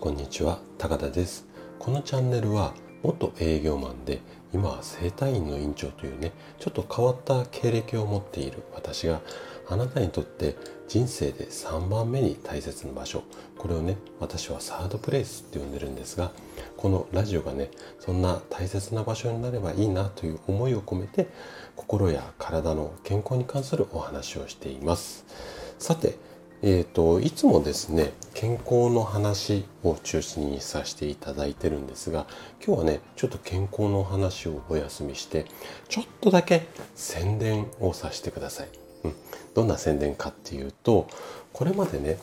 こんにちは高田です。このチャンネルは元営業マンで今は整体院の院長というねちょっと変わった経歴を持っている私があなたにとって人生で3番目に大切な場所これをね私はサードプレイスって呼んでるんですがこのラジオがねそんな大切な場所になればいいなという思いを込めて心や体の健康に関するお話をしています。さてえーと、いつもですね健康の話を中心にさせていただいてるんですが今日はねちょっと健康の話をお休みしてちょっとだけ宣伝をさせてください、うん、どんな宣伝かっていうとこれまでね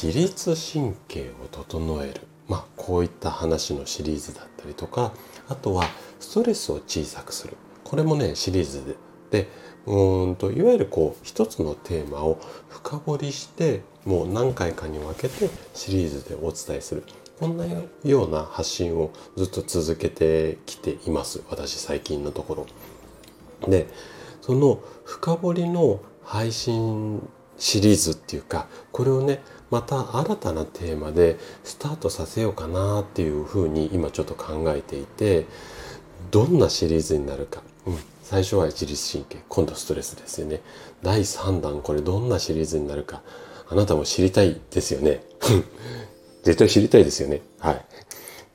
自律神経を整える。まあこういった話のシリーズだったりとかあとはストレスを小さくする。これもねシリーズででうんといわゆるこう一つのテーマを深掘りしてもう何回かに分けてシリーズでお伝えする。こんなような発信をずっと続けてきています。私最近のところ。でその深掘りの配信シリーズっていうかこれをねまた新たなテーマでスタートさせようかなっていうふうに今ちょっと考えていてどんなシリーズになるか、最初は自律神経今度ストレスですよね。第3弾これどんなシリーズになるかあなたも知りたいですよね。絶対知りたいですよね。はい。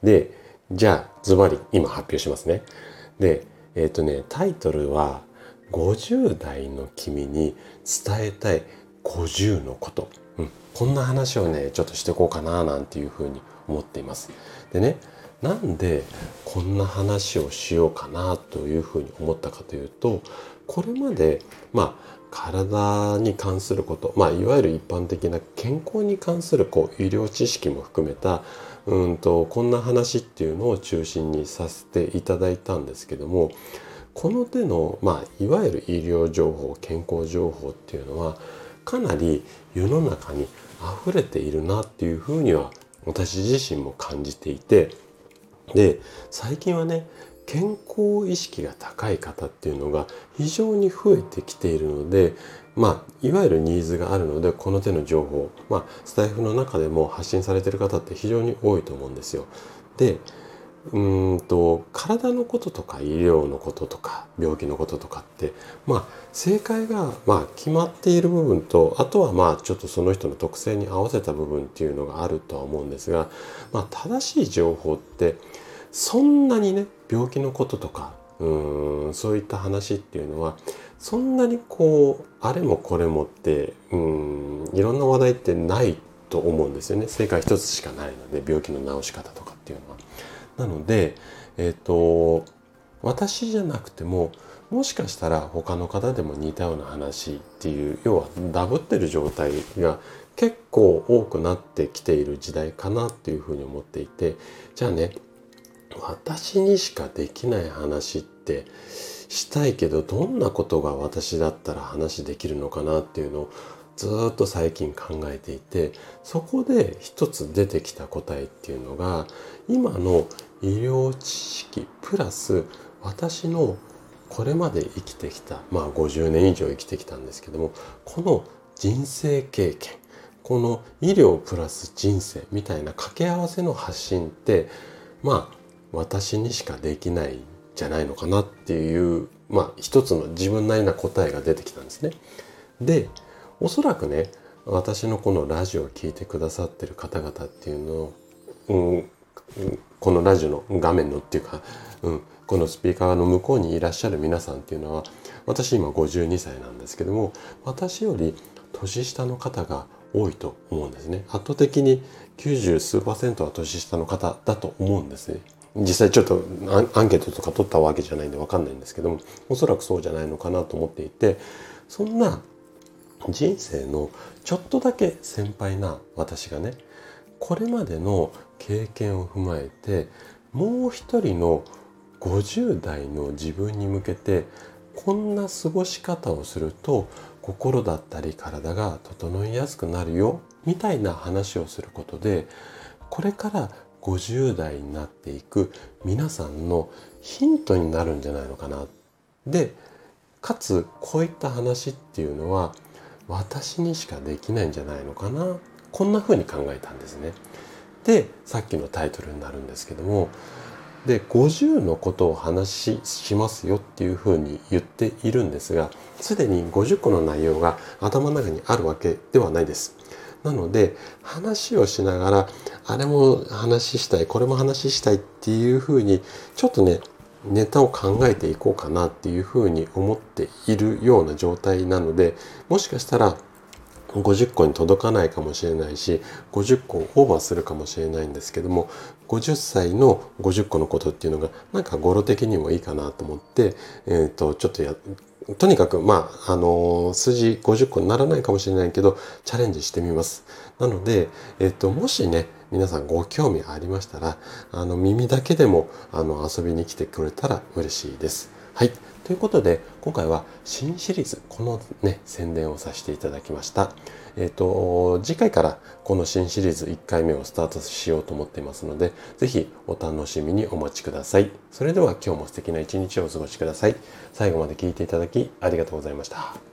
でじゃあズバリ今発表しますね。でえっ、ー、とねタイトルは50代の君に伝えたい50のこと、うん、こんな話をねちょっとしていこうかななんていうふうに思っています。でねなんでこんな話をしようかなというふうに思ったかというとこれまでまあ体に関すること、まあ、いわゆる一般的な健康に関するこう医療知識も含めたうんとこんな話っていうのを中心にさせていただいたんですけどもこの手の、まあ、いわゆる医療情報健康情報っていうのはかなり世の中に溢れているなっていうふうには私自身も感じていてで最近はね健康意識が高い方っていうのが非常に増えてきているのでまあいわゆるニーズがあるのでこの手の情報まあスタイフの中でも発信されてる方って非常に多いと思うんですよ。でうんと体のこととか医療のこととか病気のこととかってまあ正解がまあ決まっている部分とあとはまあちょっとその人の特性に合わせた部分っていうのがあるとは思うんですが、まあ、正しい情報ってそんなにね病気のこととかうんそういった話っていうのはそんなにこうあれもこれもってうんいろんな話題ってないと思うんですよね正解一つしかないので病気の治し方とかっていうのは。なのでえっ、ー、と私じゃなくてももしかしたら他の方でも似たような話っていう要はダブってる状態が結構多くなってきている時代かなっていうふうに思っていてじゃあね私にしかできない話ってしたいけどどんなことが私だったら話できるのかなっていうのをずっと最近考えていてそこで一つ出てきた答えっていうのが今の医療知識プラス私のこれまで生きてきたまあ50年以上生きてきたんですけどもこの人生経験この医療プラス人生みたいな掛け合わせの発信ってまあ私にしかできないんじゃないのかなっていうまあ一つの自分なりな答えが出てきたんですね。でおそらくね私のこのラジオを聴いてくださってる方々っていうのを、うん、このラジオの画面のっていうか、うん、このスピーカーの向こうにいらっしゃる皆さんっていうのは私今52歳なんですけども私より年下の方が多いと思うんですね。圧倒的に90数パーセントは年下の方だと思うんですね。実際ちょっとアンケートとか取ったわけじゃないんで分かんないんですけどもおそらくそうじゃないのかなと思っていてそんな人生のちょっとだけ先輩な私がねこれまでの経験を踏まえてもう一人の50代の自分に向けてこんな過ごし方をすると心だったり体が整いやすくなるよみたいな話をすることでこれから50代になっていく皆さんのヒントになるんじゃないのかな。でかつこういった話っていうのは私にしかできないんじゃないのかなこんな風に考えたんですね。でさっきのタイトルになるんですけどもで50のことを話しますよっていうふうに言っているんですがすでに50個の内容が頭の中にあるわけではないです。なので話をしながらあれも話したいこれも話したいっていうふうにちょっとねネタを考えていこうかなっていうふうに思っているような状態なのでもしかしたら50個に届かないかもしれないし50個をオーバーするかもしれないんですけども50歳の50個のことっていうのがなんか語呂的にもいいかなと思って、えー、とちょっとやとにかくまああの数字50個にならないかもしれないけどチャレンジしてみます。なので、えっ、ともしね皆さんご興味ありましたらあの耳だけでもあの遊びに来てくれたら嬉しいです。はい。ということで、今回は新シリーズ、このね、宣伝をさせていただきました。えっ、ー、と、次回からこの新シリーズ1回目をスタートしようと思っていますので、ぜひお楽しみにお待ちください。それでは今日も素敵な一日をお過ごしください。最後まで聴いていただきありがとうございました。